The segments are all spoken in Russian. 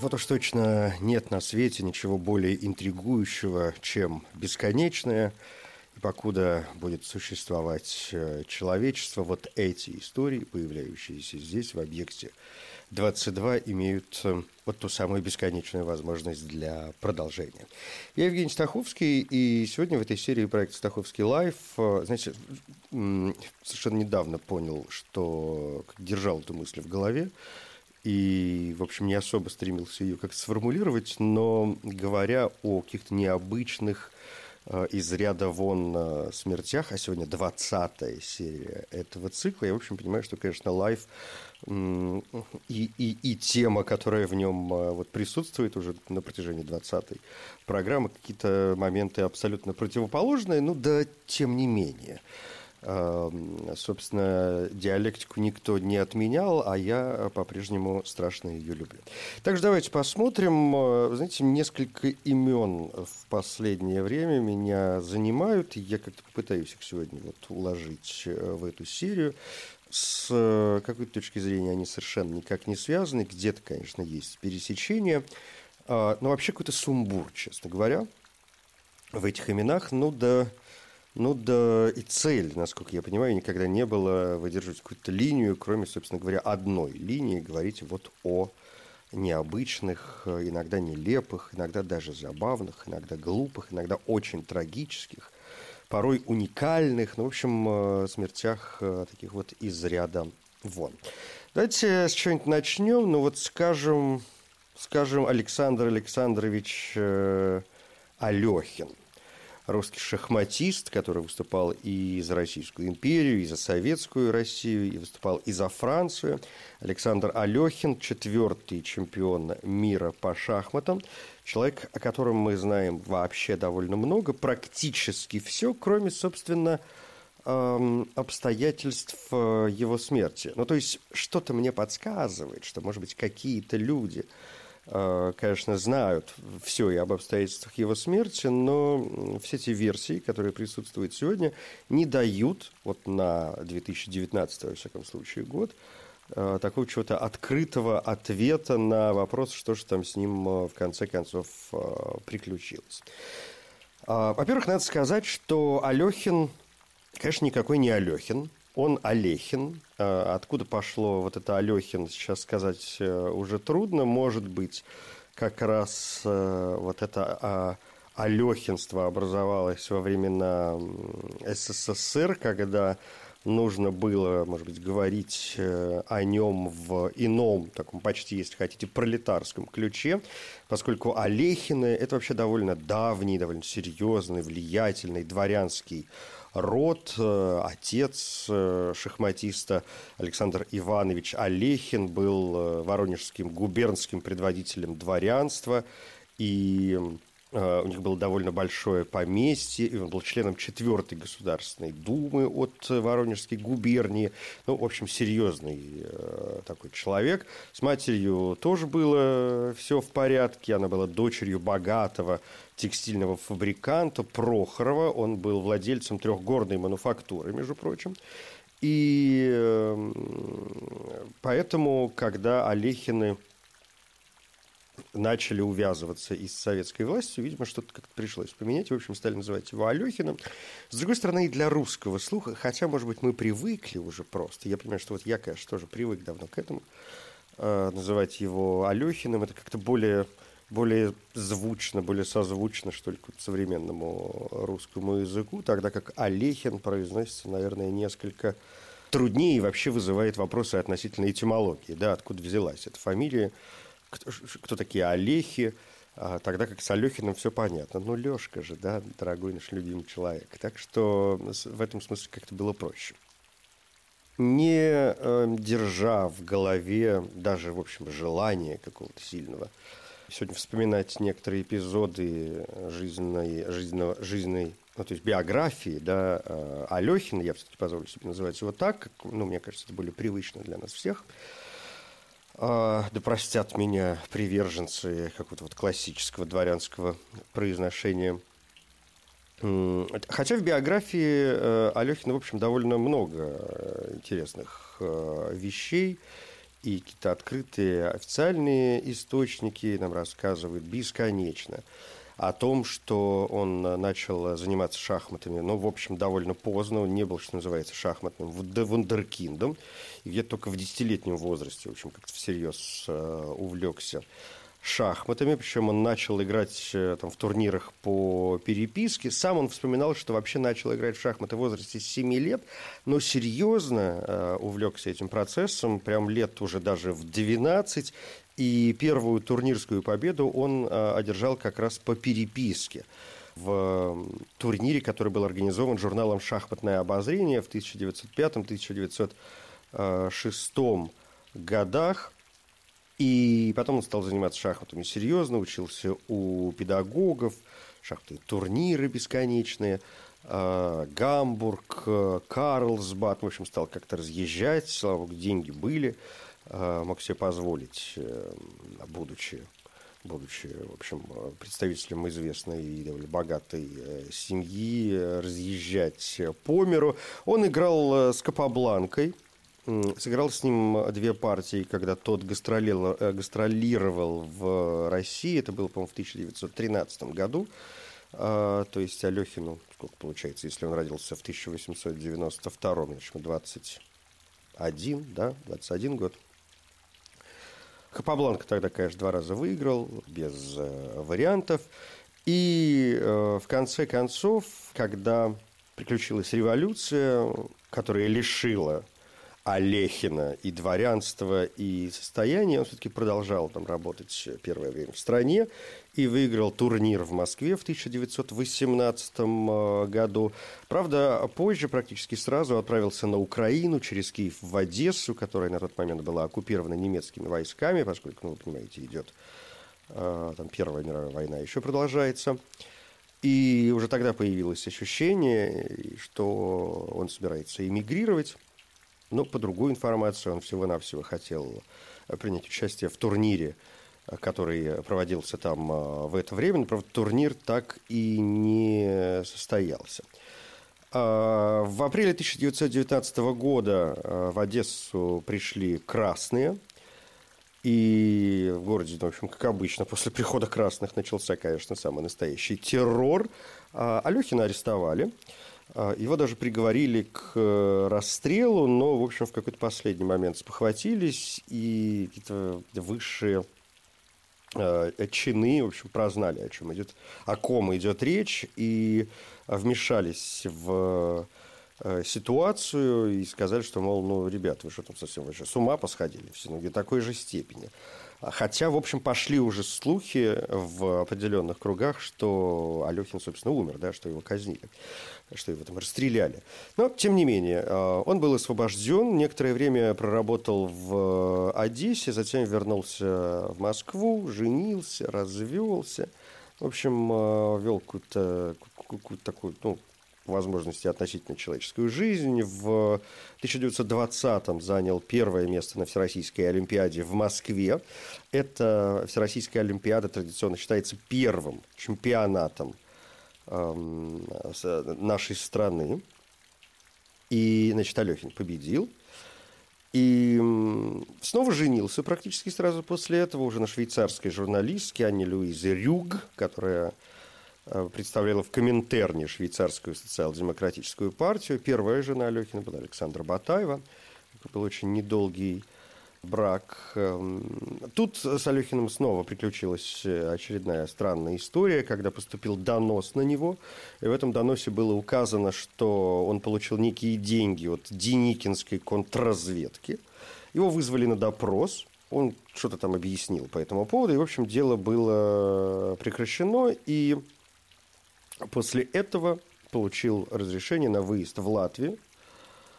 Вот уж точно нет на свете ничего более интригующего, чем бесконечное. И покуда будет существовать э, человечество, вот эти истории, появляющиеся здесь, в объекте 22, имеют э, вот ту самую бесконечную возможность для продолжения. Я Евгений Стаховский, и сегодня в этой серии проекта «Стаховский лайф», э, знаете, совершенно недавно понял, что держал эту мысль в голове, и, в общем, не особо стремился ее как-то сформулировать, но говоря о каких-то необычных э, из ряда вон э, смертях, а сегодня 20 серия этого цикла, я, в общем, понимаю, что, конечно, лайф и, и, и тема, которая в нем э, вот присутствует уже на протяжении 20-й программы, какие-то моменты абсолютно противоположные, ну да тем не менее. Эм, собственно, диалектику никто не отменял, а я по-прежнему страшно ее люблю. Также давайте посмотрим. Э, знаете, несколько имен в последнее время меня занимают. Я как-то попытаюсь их сегодня вот уложить э, в эту серию. С э, какой-то точки зрения они совершенно никак не связаны. Где-то, конечно, есть пересечение. А, но вообще какой-то сумбур, честно говоря, в этих именах. Ну да... Ну да, и цель, насколько я понимаю, никогда не было выдерживать какую-то линию, кроме, собственно говоря, одной линии, говорить вот о необычных, иногда нелепых, иногда даже забавных, иногда глупых, иногда очень трагических, порой уникальных, ну, в общем, э, смертях э, таких вот из ряда вон. Давайте с чего-нибудь начнем. Ну вот скажем, скажем Александр Александрович э, Алехин – русский шахматист, который выступал и за Российскую империю, и за Советскую Россию, и выступал и за Францию. Александр Алехин, четвертый чемпион мира по шахматам. Человек, о котором мы знаем вообще довольно много, практически все, кроме, собственно, обстоятельств э, его смерти. Ну, то есть, что-то мне подсказывает, что, может быть, какие-то люди конечно, знают все и об обстоятельствах его смерти, но все эти версии, которые присутствуют сегодня, не дают вот на 2019, во всяком случае, год, э, такого чего-то открытого ответа на вопрос, что же там с ним э, в конце концов приключилось. Во-первых, надо сказать, что Алехин, конечно, никакой не Алехин, он Олехин. А, откуда пошло вот это Алехин, сейчас сказать э, уже трудно. Может быть, как раз э, вот это а, Алехинство образовалось во времена СССР, когда нужно было, может быть, говорить э, о нем в ином, таком почти, если хотите, пролетарском ключе, поскольку Олехины – это вообще довольно давний, довольно серьезный, влиятельный дворянский род, э, отец э, шахматиста Александр Иванович Олехин был э, воронежским губернским предводителем дворянства, и у них было довольно большое поместье, и он был членом четвертой Государственной Думы от Воронежской губернии. Ну, в общем, серьезный такой человек. С матерью тоже было все в порядке. Она была дочерью богатого текстильного фабриканта Прохорова. Он был владельцем трехгорной мануфактуры, между прочим. И эм, поэтому, когда Олехины начали увязываться и с советской властью, видимо, что-то как-то пришлось поменять. В общем, стали называть его Алехиным. С другой стороны, и для русского слуха, хотя, может быть, мы привыкли уже просто. Я понимаю, что вот я, конечно, тоже привык давно к этому. Э, называть его Алехиным, это как-то более более звучно, более созвучно, что ли, к современному русскому языку, тогда как Олехин произносится, наверное, несколько труднее и вообще вызывает вопросы относительно этимологии, да, откуда взялась эта фамилия, кто, кто такие Олехи, а, тогда как с Алехиным все понятно. Ну, Лешка же, да, дорогой наш любимый человек. Так что в этом смысле как-то было проще. Не э, держа в голове даже, в общем, желания какого-то сильного сегодня вспоминать некоторые эпизоды жизненной, жизненного, жизненной ну, то есть биографии, да, э, Алехина, я все-таки позволю себе называть его так, как, ну, мне кажется, это более привычно для нас всех. А, да простят меня приверженцы какого-то вот классического дворянского произношения. Хотя в биографии э, Алехина, в общем, довольно много э, интересных вещей, и какие-то открытые официальные источники нам рассказывают бесконечно о том, что он начал заниматься шахматами, ну, в общем, довольно поздно, он не был, что называется, шахматным вундеркиндом, и где-то только в десятилетнем возрасте, в общем, как-то всерьез э, увлекся шахматами, причем он начал играть э, там, в турнирах по переписке. Сам он вспоминал, что вообще начал играть в шахматы в возрасте 7 лет, но серьезно э, увлекся этим процессом, прям лет уже даже в 12, и первую турнирскую победу он э, одержал как раз по переписке в турнире, который был организован журналом «Шахматное обозрение» в 1905-1906 годах. И потом он стал заниматься шахматами серьезно, учился у педагогов, шахматные турниры бесконечные, э, Гамбург, э, Карлсбад, в общем, стал как-то разъезжать, слава богу, деньги были, э, мог себе позволить, будучи будучи, в общем, представителем известной и довольно богатой семьи, разъезжать по миру. Он играл с Капабланкой – Сыграл с ним две партии, когда тот гастролировал, э, гастролировал в России. Это было, по-моему, в 1913 году. А, то есть Алехину, сколько получается, если он родился в 1892, значит, 21, да, 21 год. Капабланка тогда, конечно, два раза выиграл, без э, вариантов. И э, в конце концов, когда приключилась революция, которая лишила Олехина и дворянства, и состояние. Он все-таки продолжал там работать первое время в стране и выиграл турнир в Москве в 1918 э, году. Правда, позже практически сразу отправился на Украину через Киев в Одессу, которая на тот момент была оккупирована немецкими войсками, поскольку, ну, вы понимаете, идет э, там Первая мировая война еще продолжается. И уже тогда появилось ощущение, что он собирается эмигрировать. Но по другую информацию он всего-навсего хотел э, принять участие в турнире, э, который проводился там э, в это время. Но, правда, турнир так и не состоялся. А, в апреле 1919 года в Одессу пришли красные. И в городе, в общем, как обычно, после прихода красных начался, конечно, самый настоящий террор. А, Алехина арестовали. А, его даже приговорили к э, расстрелу, но, в общем, в какой-то последний момент спохватились, и какие-то высшие э, чины, в общем, прознали, о чем идет, о ком идет речь, и вмешались в э, ситуацию и сказали, что, мол, ну, ребята, вы что там совсем вообще с ума посходили все, ну, до такой же степени. Хотя, в общем, пошли уже слухи в определенных кругах, что Алехин, собственно, умер, да, что его казнили что его там расстреляли. Но, тем не менее, э, он был освобожден, некоторое время проработал в Одессе, затем вернулся в Москву, женился, развелся. В общем, э, вел какую-то, какую-то такую, ну, возможности относительно человеческую жизнь. В 1920-м занял первое место на Всероссийской Олимпиаде в Москве. Это Всероссийская Олимпиада традиционно считается первым чемпионатом нашей страны. И, значит, Алехин победил. И снова женился практически сразу после этого уже на швейцарской журналистке Анне Луизе Рюг, которая представляла в Коминтерне швейцарскую социал-демократическую партию. Первая жена Алехина была Александра Батаева. Это был очень недолгий брак. Эм, тут с Алехиным снова приключилась э, очередная странная история, когда поступил донос на него. И в этом доносе было указано, что он получил некие деньги от Деникинской контрразведки. Его вызвали на допрос. Он что-то там объяснил по этому поводу. И, в общем, дело было прекращено. И после этого получил разрешение на выезд в Латвию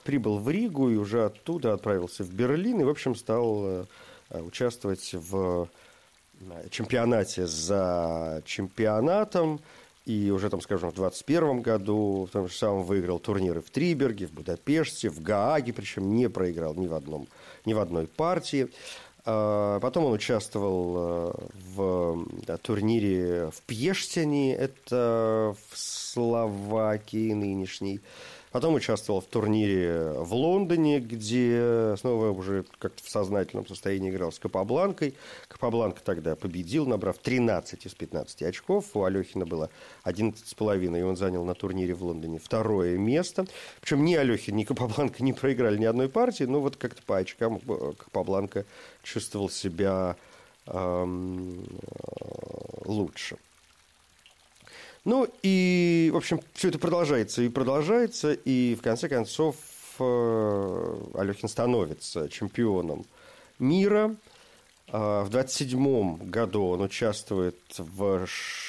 прибыл в Ригу и уже оттуда отправился в Берлин и, в общем, стал э, участвовать в чемпионате за чемпионатом. И уже, там, скажем, в 2021 году в том же самом выиграл турниры в Триберге, в Будапеште, в Гааге, причем не проиграл ни в, одном, ни в одной партии. А, потом он участвовал э, в турнире в Пьештине, это в Словакии нынешней. Потом участвовал в турнире в Лондоне, где снова уже как-то в сознательном состоянии играл с Капабланкой. Капабланка тогда победил, набрав 13 из 15 очков. У Алехина было 11,5, и он занял на турнире в Лондоне второе место. Причем ни Алехин, ни Капабланка не проиграли ни одной партии, но вот как-то по очкам Капабланка чувствовал себя эм, лучше. Ну и, в общем, все это продолжается и продолжается, и в конце концов э, Алехин становится чемпионом мира. А, в 27 году он участвует в,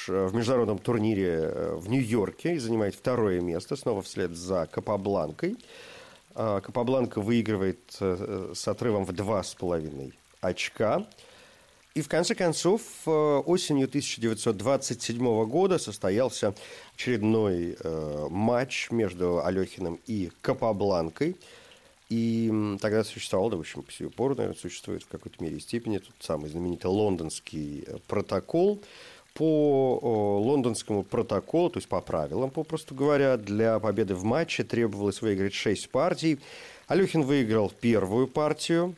в международном турнире э, в Нью-Йорке и занимает второе место, снова вслед за Капабланкой. А, Капабланка выигрывает э, с отрывом в два с половиной очка. И в конце концов, э, осенью 1927 года состоялся очередной э, матч между Алехиным и Капабланкой. И тогда существовал, да, в общем, по сию пору, наверное, существует в какой-то мере и степени тот самый знаменитый лондонский э, протокол. По лондонскому протоколу, то есть по правилам, попросту говоря, для победы в матче требовалось выиграть шесть партий. Алехин выиграл первую партию,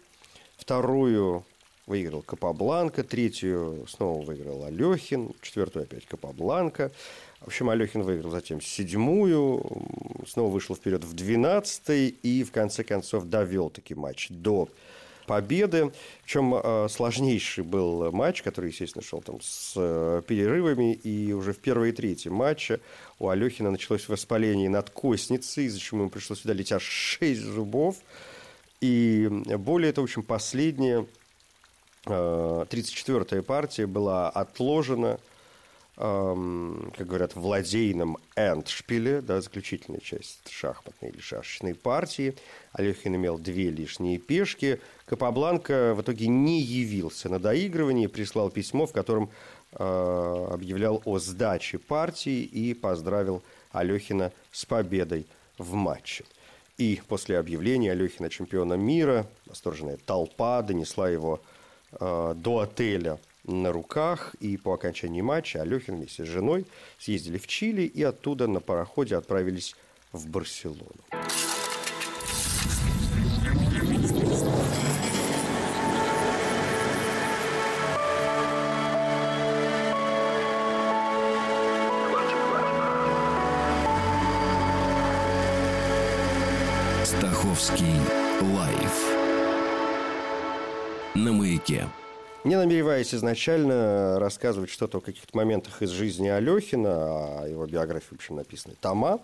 вторую выиграл Капабланка, третью снова выиграл Алехин, четвертую опять Капабланка. В общем, Алехин выиграл затем седьмую, снова вышел вперед в двенадцатый и в конце концов довел таки матч до победы. Причем э, сложнейший был матч, который, естественно, шел там с э, перерывами. И уже в первой и третьей матче у Алехина началось воспаление надкостницы, из-за чего ему пришлось удалить аж шесть зубов. И более того, в общем, последнее 34-я э, партия была отложена, эм, как говорят, в ладейном эндшпиле, да, заключительная часть шахматной или шашечной партии. Алехин имел две лишние пешки. Капабланка в итоге не явился на доигрывание, прислал письмо, в котором э, объявлял о сдаче партии и поздравил Алехина с победой в матче. И после объявления Алехина чемпиона мира восторженная толпа донесла его до отеля на руках, и по окончании матча Алехин вместе с женой съездили в Чили и оттуда на пароходе отправились в Барселону. Стаховский лайф на маяке. Не намереваясь изначально рассказывать что-то о каких-то моментах из жизни Алехина, о его биографии, в общем, написаны тома,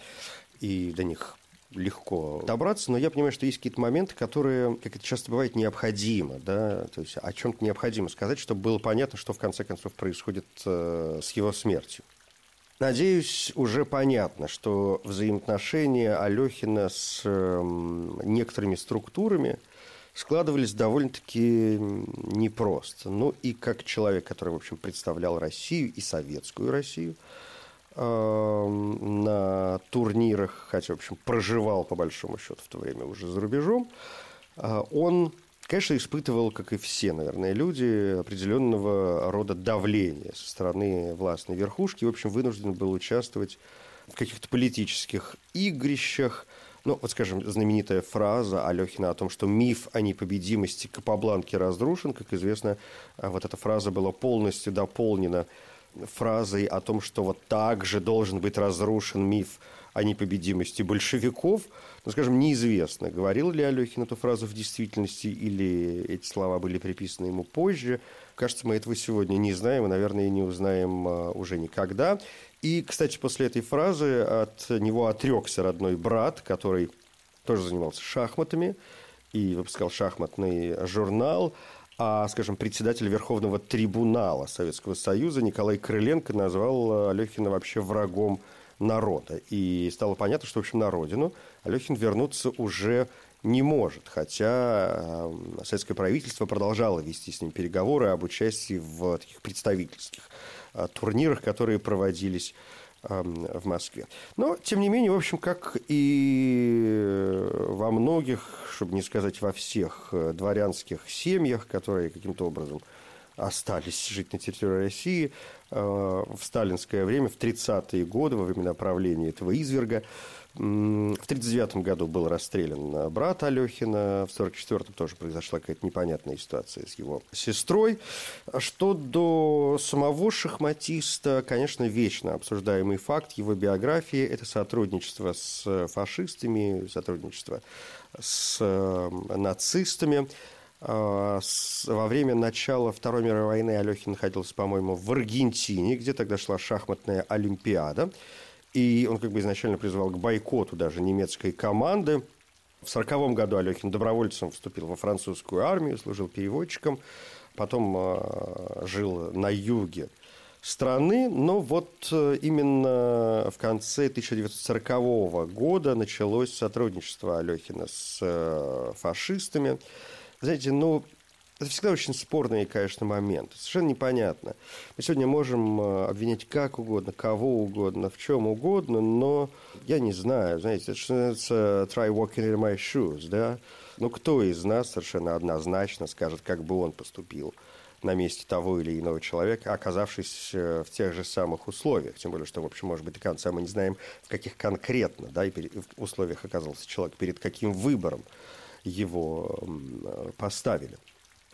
и до них легко добраться, но я понимаю, что есть какие-то моменты, которые, как это часто бывает, необходимо, да, то есть о чем-то необходимо сказать, чтобы было понятно, что в конце концов происходит э, с его смертью. Надеюсь, уже понятно, что взаимоотношения Алехина с э, некоторыми структурами – складывались довольно-таки непросто. Ну и как человек, который, в общем, представлял Россию и советскую Россию на турнирах, хотя, в общем, проживал, по большому счету, в то время уже за рубежом, э, он, конечно, испытывал, как и все, наверное, люди, определенного рода давления со стороны властной верхушки. В общем, вынужден был участвовать в каких-то политических игрищах, ну, вот, скажем, знаменитая фраза Алехина о том, что миф о непобедимости Капабланки разрушен, как известно, э, вот эта фраза была полностью дополнена фразой о том, что вот так же должен быть разрушен миф о непобедимости большевиков. Ну, скажем, неизвестно, говорил ли Алехин эту фразу в действительности или эти слова были приписаны ему позже. Кажется, мы этого сегодня не знаем и, наверное, и не узнаем э, уже никогда. И, кстати, после этой фразы от него отрекся родной брат, который тоже занимался шахматами и выпускал шахматный журнал. А, скажем, председатель Верховного трибунала Советского Союза Николай Крыленко назвал Алехина вообще врагом народа. И стало понятно, что, в общем, на родину Алехин вернуться уже не может, хотя советское правительство продолжало вести с ним переговоры об участии в таких представительских турнирах, которые проводились в Москве. Но, тем не менее, в общем, как и во многих, чтобы не сказать во всех э, дворянских семьях, которые каким-то образом остались жить на территории России э, в сталинское время, в 30-е годы, во время правления этого изверга, в 1939 году был расстрелян брат Алехина, в 1944 тоже произошла какая-то непонятная ситуация с его сестрой. Что до самого шахматиста, конечно, вечно обсуждаемый факт его биографии – это сотрудничество с фашистами, сотрудничество с э, нацистами. А, во время начала Второй мировой войны Алехин находился, по-моему, в Аргентине, где тогда шла шахматная олимпиада. И он как бы изначально призывал к бойкоту даже немецкой команды. В сороковом году Алехин добровольцем вступил во французскую армию, служил переводчиком, потом э, жил на юге страны, но вот э, именно в конце 1940 года началось сотрудничество Алехина с э, фашистами. Знаете, ну, это всегда очень спорные, конечно, моменты. Совершенно непонятно. Мы сегодня можем э, обвинять как угодно, кого угодно, в чем угодно, но я не знаю, знаете, это что называется try walking in my shoes, да? Ну, кто из нас совершенно однозначно скажет, как бы он поступил на месте того или иного человека, оказавшись э, в тех же самых условиях. Тем более, что, в общем, может быть, до конца мы не знаем, в каких конкретно да, условиях оказался человек, перед каким выбором его э, поставили.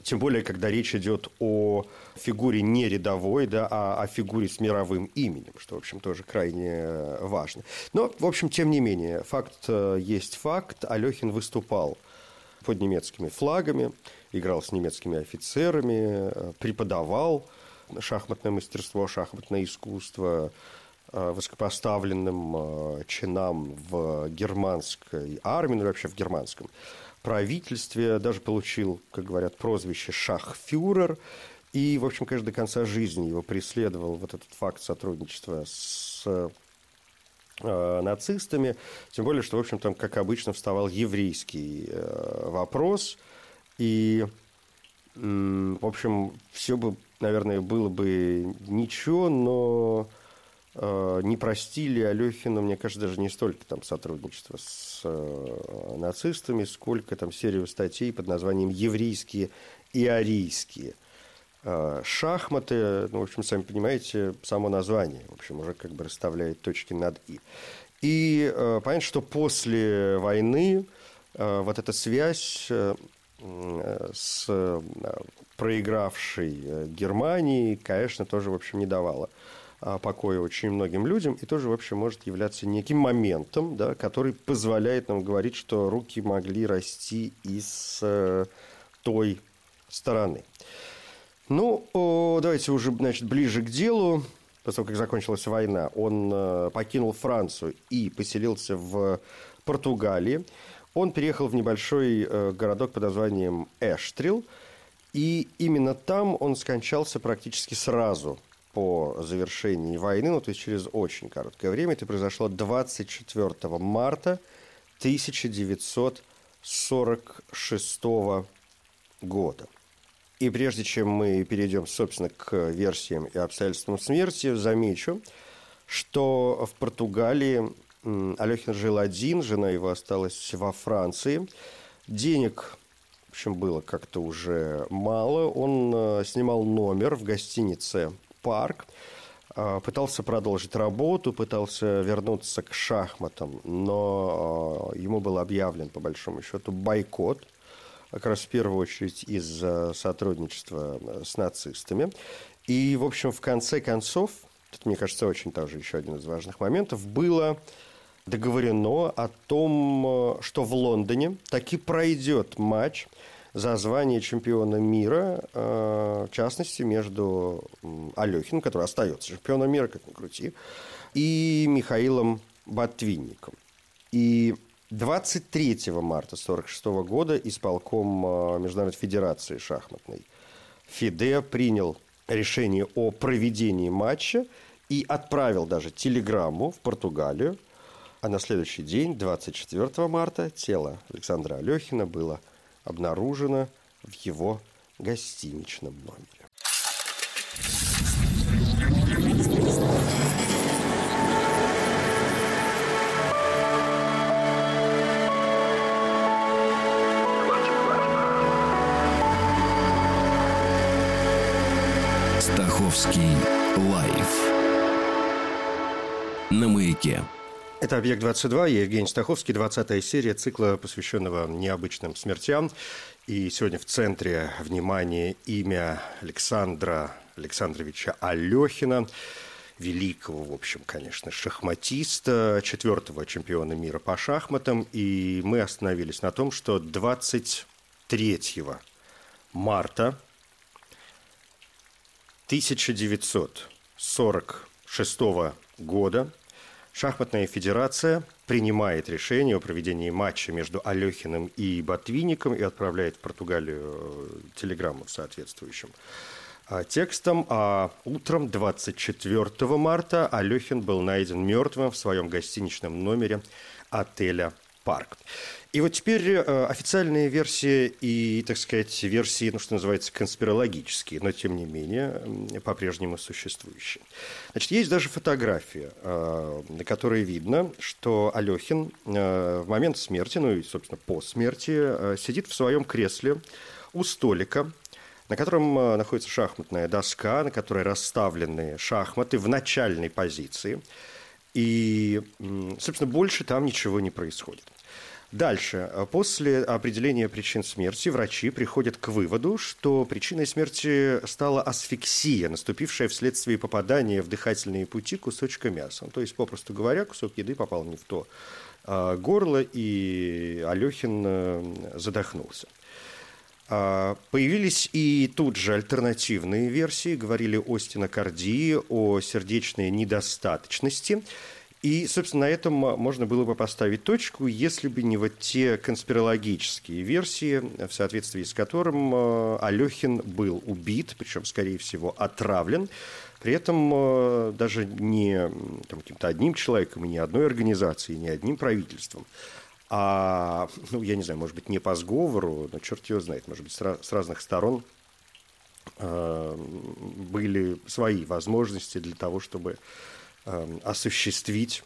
Тем более, когда речь идет о фигуре не рядовой, да, а о фигуре с мировым именем, что, в общем, тоже крайне э, важно. Но, в общем, тем не менее, факт э, есть факт. Алехин выступал под немецкими флагами, играл с немецкими офицерами, преподавал шахматное мастерство, шахматное искусство высокопоставленным чинам в германской армии, ну вообще в германском правительстве, даже получил, как говорят, прозвище «шахфюрер». И, в общем, конечно, до конца жизни его преследовал вот этот факт сотрудничества с э, нацистами. Тем более, что, в общем, там, как обычно, вставал еврейский э, вопрос. И, в общем, все бы, наверное, было бы ничего, но не простили Алехину, мне кажется, даже не столько там сотрудничество с э, нацистами, сколько там серию статей под названием «Еврейские и арийские». Э, шахматы, ну, в общем, сами понимаете, само название, в общем, уже как бы расставляет точки над «и». И э, понятно, что после войны э, вот эта связь э, с э, проигравшей э, Германией, конечно, тоже, в общем, не давала покоя очень многим людям и тоже вообще может являться неким моментом, да, который позволяет нам говорить, что руки могли расти из э, той стороны. Ну, о, давайте уже значит, ближе к делу. После того, как закончилась война, он э, покинул Францию и поселился в Португалии. Он переехал в небольшой э, городок под названием Эштрил, и именно там он скончался практически сразу по завершении войны, ну, то есть через очень короткое время. Это произошло 24 марта 1946 года. И прежде чем мы перейдем, собственно, к версиям и обстоятельствам смерти, замечу, что в Португалии Алехин жил один, жена его осталась во Франции. Денег, в общем, было как-то уже мало. Он э, снимал номер в гостинице парк, а, пытался продолжить работу, пытался вернуться к шахматам, но а, ему был объявлен, по большому счету, бойкот, как раз в первую очередь из-за сотрудничества с нацистами. И, в общем, в конце концов, это, мне кажется, очень тоже еще один из важных моментов, было договорено о том, что в Лондоне таки пройдет матч за звание чемпиона мира, э, в частности, между Алехиным, который остается чемпионом мира, как ни крути, и Михаилом Ботвинником. И 23 марта 1946 года исполком э, Международной Федерации шахматной ФИДЕ принял решение о проведении матча и отправил даже телеграмму в Португалию А на следующий день, 24 марта, тело Александра Алехина было обнаружено в его гостиничном номере. Стаховский лайф на маяке. Это «Объект-22», я Евгений Стаховский, 20 серия цикла, посвященного необычным смертям. И сегодня в центре внимания имя Александра Александровича Алехина, великого, в общем, конечно, шахматиста, четвертого чемпиона мира по шахматам. И мы остановились на том, что 23 марта 1946 года Шахматная федерация принимает решение о проведении матча между Алехиным и Ботвинником и отправляет в Португалию э, телеграмму соответствующим а, текстом. А утром 24 марта Алехин был найден мертвым в своем гостиничном номере отеля «Парк». И вот теперь э, официальные версии и, так сказать, версии, ну, что называется, конспирологические, но, тем не менее, по-прежнему существующие. Значит, есть даже фотография, э, на которой видно, что Алехин э, в момент смерти, ну и, собственно, по смерти, сидит в своем кресле у столика, на котором находится шахматная доска, на которой расставлены шахматы в начальной позиции. И, собственно, больше там ничего не происходит. Дальше. После определения причин смерти врачи приходят к выводу, что причиной смерти стала асфиксия, наступившая вследствие попадания в дыхательные пути кусочка мяса. То есть, попросту говоря, кусок еды попал не в то а, горло, и Алехин э, задохнулся. А, появились и тут же альтернативные версии, говорили о стенокардии, о сердечной недостаточности – и, собственно, на этом можно было бы поставить точку, если бы не вот те конспирологические версии, в соответствии с которым э, Алехин был убит, причем, скорее всего, отравлен, при этом э, даже не там, каким-то одним человеком и не одной организацией, не одним правительством, а, ну, я не знаю, может быть, не по сговору, но черт его знает, может быть, с разных сторон были свои возможности для того, чтобы осуществить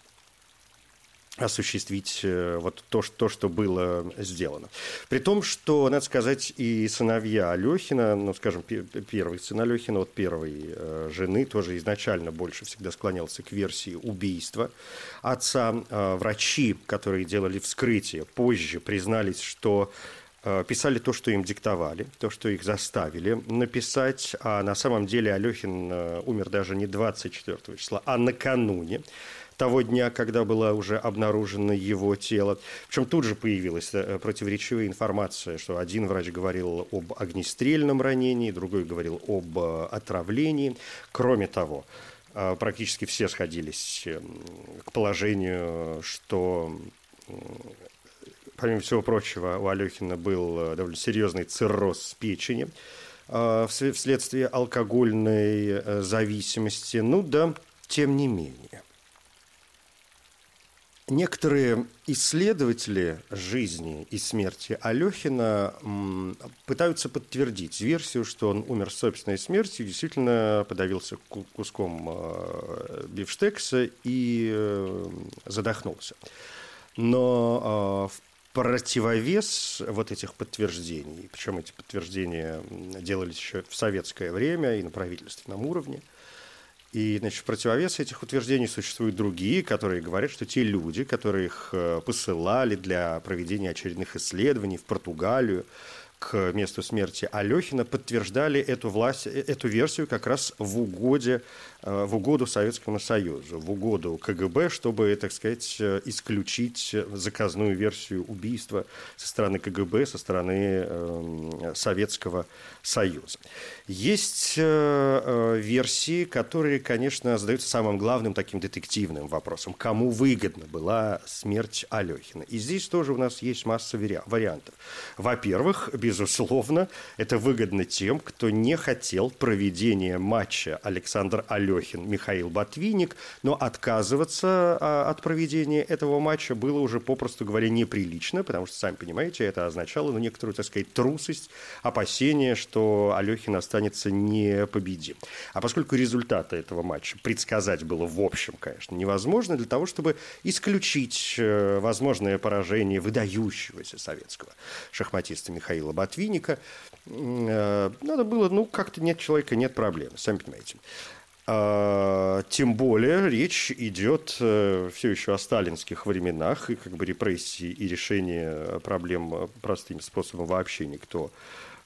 осуществить э, вот то, то, что было сделано. При том, что, надо сказать, и сыновья Алехина, ну, скажем, первый сын Алехина от первой э, жены тоже изначально больше всегда склонялся к версии убийства отца. Э, врачи, которые делали вскрытие, позже признались, что писали то, что им диктовали, то, что их заставили написать. А на самом деле Алехин э, умер даже не 24 числа, а накануне того дня, когда было уже обнаружено его тело. Причем тут же появилась э, противоречивая информация, что один врач говорил об огнестрельном ранении, другой говорил об отравлении. Кроме того, практически все сходились к положению, что помимо всего прочего, у Алехина был э, довольно серьезный цирроз печени э, вследствие алкогольной э, зависимости. Ну да, тем не менее. Некоторые исследователи жизни и смерти Алехина пытаются подтвердить версию, что он умер собственной смертью, действительно подавился куском бифштекса и задохнулся. Но в противовес вот этих подтверждений, причем эти подтверждения делались еще в советское время и на правительственном уровне, и, значит, в противовес этих утверждений существуют другие, которые говорят, что те люди, которые их э, посылали для проведения очередных исследований в Португалию, к месту смерти Алехина подтверждали эту, власть, э, эту версию как раз в угоде Э, в угоду Советскому Союзу, в угоду КГБ, чтобы, так сказать, э, исключить заказную версию убийства со стороны КГБ, со стороны э, Советского Союза. Есть версии, которые, конечно, задаются самым главным таким детективным вопросом. Кому выгодна была смерть Алехина? И здесь тоже у нас есть масса вариантов. Во-первых, безусловно, это выгодно тем, кто не хотел проведения матча Александр Алехин, Михаил Ботвинник, но отказываться а, от проведения этого матча было уже, попросту говоря, неприлично, потому что, сами понимаете, это означало ну, некоторую, так сказать, трусость, опасение, что Алехин останется непобедим. А поскольку результаты этого матча предсказать было в общем, конечно, невозможно, для того, чтобы исключить э, возможное поражение выдающегося советского шахматиста Михаила Ботвинника, э, надо было, ну, как-то нет человека, нет проблем, сами понимаете. А, тем более речь идет э, все еще о сталинских временах, и как бы репрессии и решение проблем простым способом вообще никто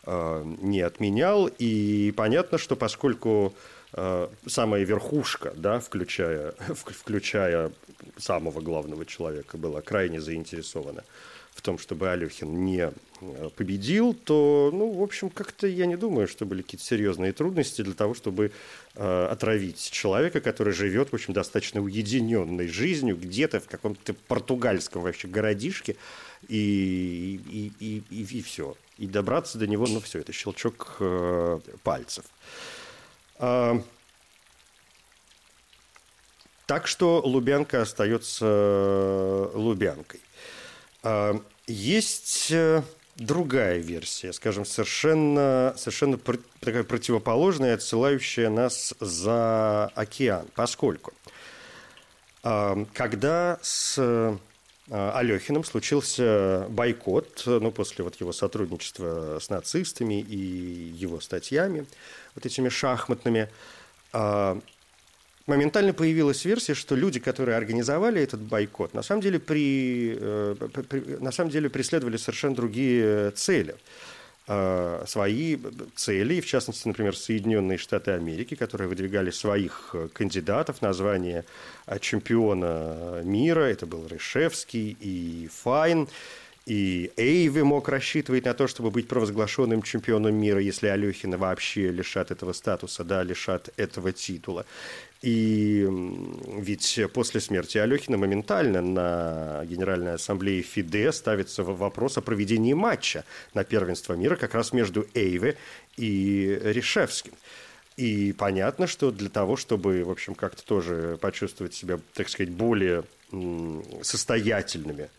э, не отменял. И понятно, что поскольку э, самая верхушка, да, включая, включая самого главного человека, была крайне заинтересована в том, чтобы Алехин не э, победил, то, ну, в общем, как-то я не думаю, что были какие-то серьезные трудности для того, чтобы э, отравить человека, который живет, в общем, достаточно уединенной жизнью, где-то в каком-то португальском вообще городишке, и, и, и, и, и все. И добраться до него, ну, все, это щелчок э, пальцев. А, так что Лубянка остается э, Лубянкой. А, есть э, другая версия, скажем, совершенно, совершенно такая противоположная, отсылающая нас за океан, поскольку а, когда с э, Алехиным случился бойкот, ну, после вот его сотрудничества с нацистами и его статьями, вот этими шахматными, а, моментально появилась версия, что люди, которые организовали этот бойкот, на самом деле, при, э, на самом деле преследовали совершенно другие цели э, свои цели, в частности, например, Соединенные Штаты Америки, которые выдвигали своих кандидатов на звание чемпиона мира. Это был Рышевский и Файн. И Эйви мог рассчитывать на то, чтобы быть провозглашенным чемпионом мира, если Алехина вообще лишат этого статуса, да, лишат этого титула. И ведь после смерти Алехина моментально на Генеральной Ассамблее ФИДЕ ставится вопрос о проведении матча на первенство мира как раз между Эйве и Решевским. И понятно, что для того, чтобы, в общем, как-то тоже почувствовать себя, так сказать, более состоятельными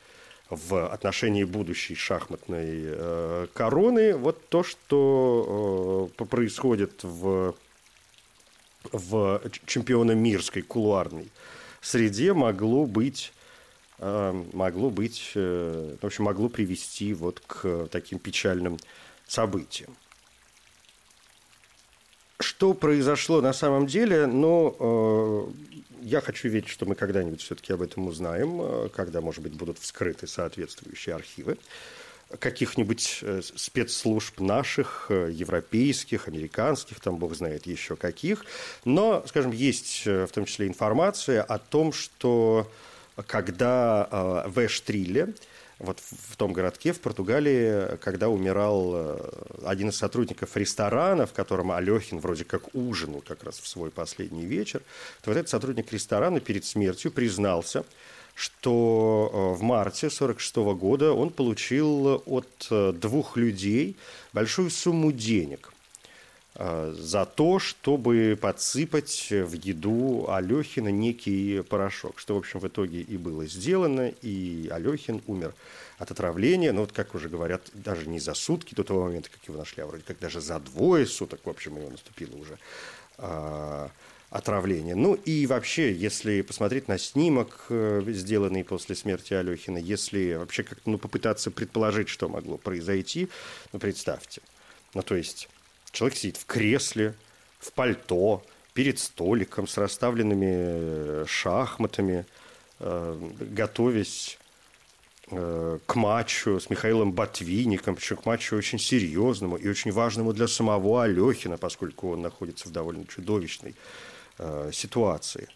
в отношении будущей шахматной э, короны, вот то, что э, происходит в в чемпиона мирской кулуарной среде могло быть э, могло быть, в общем, могло привести вот к таким печальным событиям. Что произошло на самом деле? Ну, э, я хочу верить, что мы когда-нибудь все-таки об этом узнаем, когда, может быть, будут вскрыты соответствующие архивы каких-нибудь э, спецслужб наших, э, европейских, американских, там бог знает еще каких. Но, скажем, есть э, в том числе информация о том, что когда в Эштриле, вот в том городке в Португалии, когда умирал один из сотрудников ресторана, в котором Алехин вроде как ужинал как раз в свой последний вечер, то вот этот сотрудник ресторана перед смертью признался, что э, в марте 1946 года он получил от э, двух людей большую сумму денег. э, за то, чтобы подсыпать в еду Алехина некий порошок, что, в общем, в итоге и было сделано, и Алехин умер от отравления, ну, вот как уже говорят, даже не за сутки до того момента, как его нашли, а вроде как даже за двое суток, в общем, его наступило уже а, отравления. Ну и вообще, если посмотреть на снимок, э, сделанный после смерти Алехина, если вообще как-то ну, попытаться предположить, что могло произойти, ну представьте. Ну то есть человек сидит в кресле, в пальто, перед столиком с расставленными э, шахматами, э, готовясь к матчу с Михаилом Ботвинником, причем к матчу очень серьезному и очень важному для самого Алехина, поскольку он находится в довольно чудовищной э, ситуации.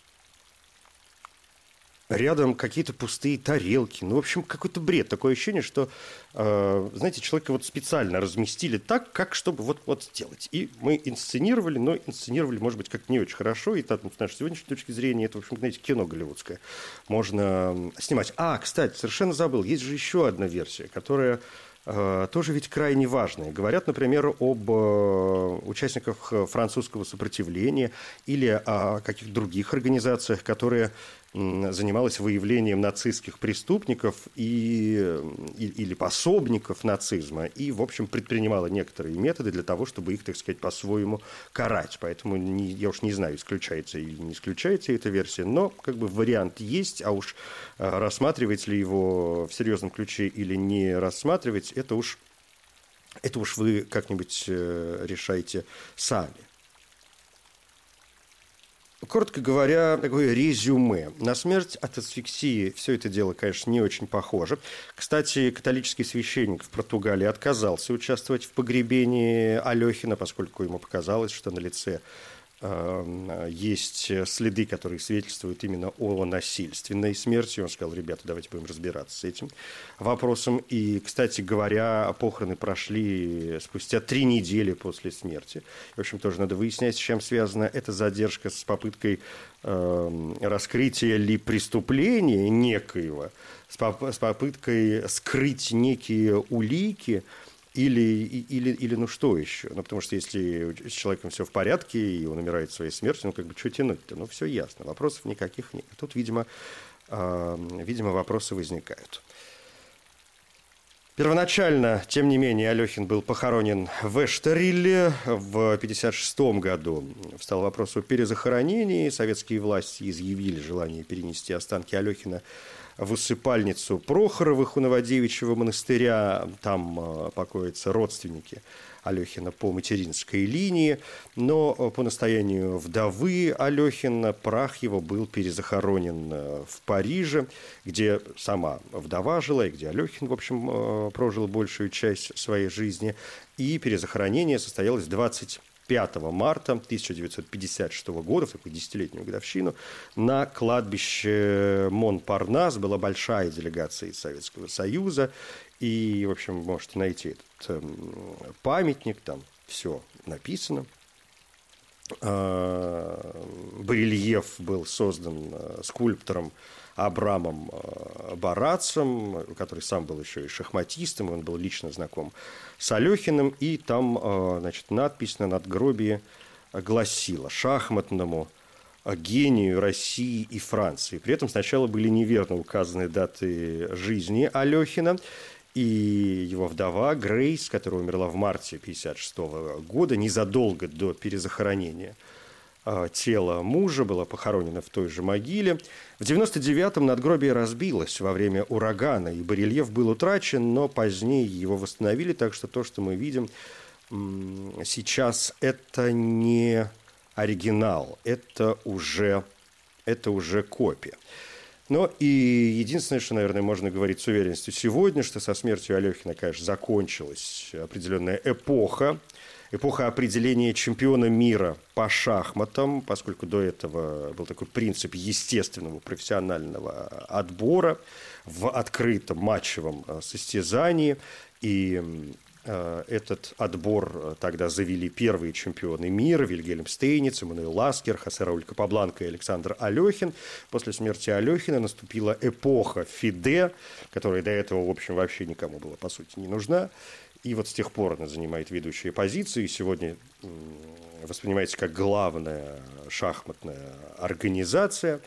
Рядом какие-то пустые тарелки. Ну, в общем, какой-то бред. Такое ощущение, что, э, знаете, человека вот специально разместили так, как чтобы вот, вот сделать. И мы инсценировали, но инсценировали, может быть, как не очень хорошо. И там, с нашей сегодняшней точки зрения, это, в общем, знаете, кино голливудское. Можно снимать. А, кстати, совершенно забыл. Есть же еще одна версия, которая тоже ведь крайне важные. Говорят, например, об участниках французского сопротивления или о каких-то других организациях, которые занималась выявлением нацистских преступников и, и, или пособников нацизма и, в общем, предпринимала некоторые методы для того, чтобы их, так сказать, по-своему карать. Поэтому не, я уж не знаю, исключается или не исключается эта версия, но как бы вариант есть, а уж а, рассматривать ли его в серьезном ключе или не рассматривать, это уж, это уж вы как-нибудь э, решайте сами. Коротко говоря, такое резюме. На смерть от асфиксии все это дело, конечно, не очень похоже. Кстати, католический священник в Португалии отказался участвовать в погребении Алехина, поскольку ему показалось, что на лице есть следы, которые свидетельствуют именно о насильственной смерти. Он сказал, ребята, давайте будем разбираться с этим вопросом. И, кстати говоря, похороны прошли спустя три недели после смерти. В общем, тоже надо выяснять, с чем связана эта задержка с попыткой э, раскрытия ли преступления некоего, с попыткой скрыть некие улики, или, или, или ну что еще? Ну, потому что если с человеком все в порядке, и он умирает своей смертью, ну, как бы, что тянуть-то? Ну, все ясно, вопросов никаких нет. Тут, видимо, э, видимо вопросы возникают. Первоначально, тем не менее, Алехин был похоронен в Эштерилле в 1956 году. Встал вопрос о перезахоронении. Советские власти изъявили желание перенести останки Алехина в усыпальницу Прохоровых у Новодевичьего монастыря. Там э, покоятся родственники Алехина по материнской линии, но э, по настоянию вдовы Алехина прах его был перезахоронен э, в Париже, где сама вдова жила, и где Алехин, в общем, прожил большую часть своей жизни. И перезахоронение состоялось 20 5 марта 1956 года, в такую десятилетнюю годовщину, на кладбище Монпарнас была большая делегация из Советского Союза. И, в общем, можете найти этот эм, памятник, там все написано. А, барельеф был создан э, скульптором Абрамом э, Барацем, который сам был еще и шахматистом, он был лично знаком с Алехиным, и там э, значит, надпись на надгробии гласила «Шахматному гению России и Франции». При этом сначала были неверно указаны даты жизни Алехина, и его вдова Грейс, которая умерла в марте 1956 года, незадолго до перезахоронения – тело мужа было похоронено в той же могиле. В 99-м надгробие разбилось во время урагана, и барельеф был утрачен, но позднее его восстановили, так что то, что мы видим сейчас, это не оригинал, это уже, это уже копия. Но и единственное, что, наверное, можно говорить с уверенностью сегодня, что со смертью Алехина, конечно, закончилась определенная эпоха, эпоха определения чемпиона мира по шахматам, поскольку до этого был такой принцип естественного профессионального отбора в открытом матчевом э, состязании. И э, этот отбор тогда завели первые чемпионы мира Вильгельм Стейниц, Эммануил Ласкер, Хосе Рауль Капабланка и Александр Алехин. После смерти Алехина наступила эпоха ФИДЕ, которая до этого, в общем, вообще никому была, по сути, не нужна. И вот с тех пор она занимает ведущие позиции. Сегодня воспринимается как главная шахматная организация.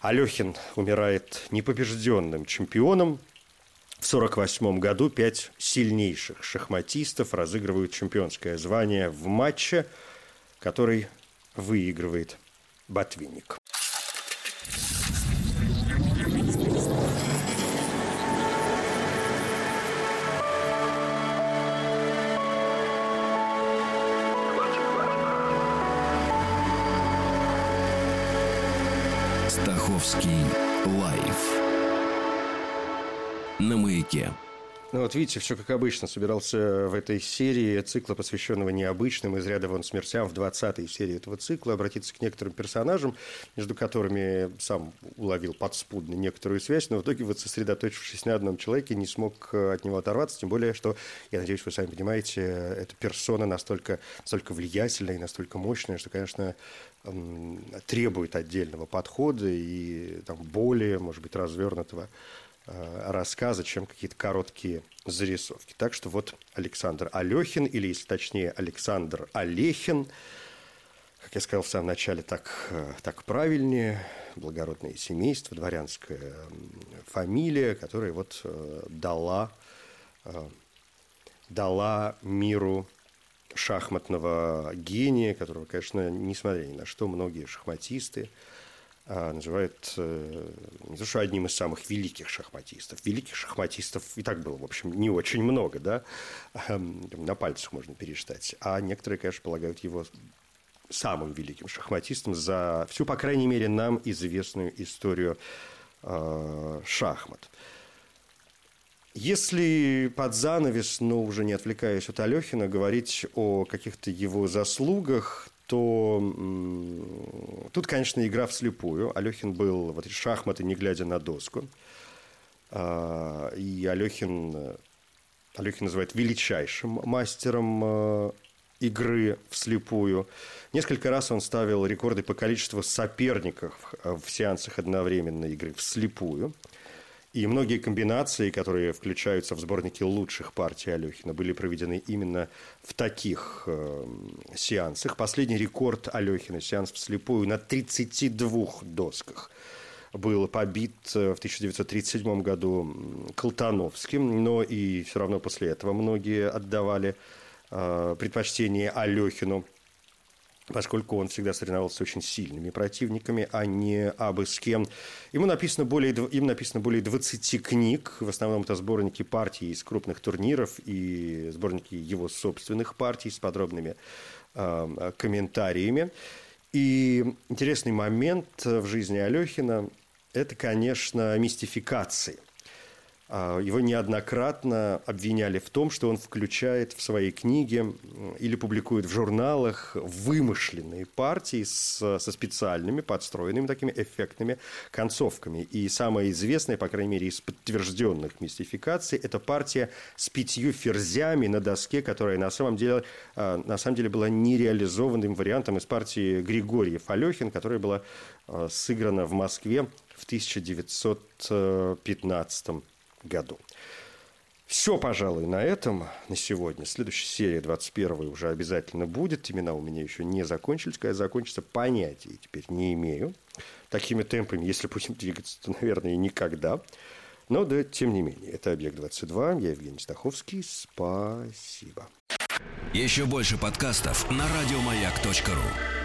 Алехин умирает непобежденным чемпионом. В 1948 году пять сильнейших шахматистов разыгрывают чемпионское звание в матче, который выигрывает Ботвинник. Русский лайф на маяке. Ну вот видите, все как обычно. Собирался в этой серии цикла, посвященного необычным из ряда вон смертям, в 20-й серии этого цикла, обратиться к некоторым персонажам, между которыми сам уловил подспудно некоторую связь, но в итоге, вот сосредоточившись на одном человеке, не смог э, от него оторваться, тем более, что, я надеюсь, вы сами понимаете, эта персона настолько, настолько влиятельная и настолько мощная, что, конечно, требует отдельного подхода и там, более, может быть, развернутого э, рассказы, чем какие-то короткие зарисовки. Так что вот Александр Алехин, или, если точнее, Александр Олехин, как я сказал в самом начале, так, э, так правильнее, благородное семейство, дворянская фамилия, которая вот э, дала, дала миру шахматного гения, которого, конечно, несмотря ни на что, многие шахматисты а, называют э, не то что одним из самых великих шахматистов. Великих шахматистов и так было, в общем, не очень много, да, на пальцах можно пересчитать. А некоторые, конечно, полагают его самым великим шахматистом за всю, по крайней мере, нам известную историю э, шахмат. Если под занавес, но уже не отвлекаясь от Алехина, говорить о каких-то его заслугах, то тут, конечно, игра вслепую. Алехин был в эти шахматы, не глядя на доску. А, и Алехин, Алехин называет величайшим мастером а, игры вслепую. Несколько раз он ставил рекорды по количеству соперников в сеансах одновременной игры вслепую. И многие комбинации, которые включаются в сборники лучших партий Алехина, были проведены именно в таких э, сеансах. Последний рекорд Алехина, сеанс вслепую, на 32 досках был побит э, в 1937 году Колтановским, но и все равно после этого многие отдавали э, предпочтение Алехину поскольку он всегда соревновался с очень сильными противниками, а не абы с кем. Ему написано более, им написано более 20 книг, в основном это сборники партий из крупных турниров и сборники его собственных партий с подробными э, комментариями. И интересный момент в жизни Алехина – это, конечно, мистификации – его неоднократно обвиняли в том, что он включает в свои книги или публикует в журналах вымышленные партии с, со специальными, подстроенными такими эффектными концовками. И самая известная, по крайней мере, из подтвержденных мистификаций, это партия с пятью ферзями на доске, которая на самом деле, а, на самом деле была нереализованным вариантом из партии Григорьев Алехин, которая была а, сыграна в Москве в 1915 году году. Все, пожалуй, на этом на сегодня. Следующая серия, 21 уже обязательно будет. Имена у меня еще не закончились. Когда закончится, понятия теперь не имею. Такими темпами, если будем двигаться, то, наверное, никогда. Но, да, тем не менее, это «Объект-22». Я Евгений Стаховский. Спасибо. Еще больше подкастов на радиомаяк.ру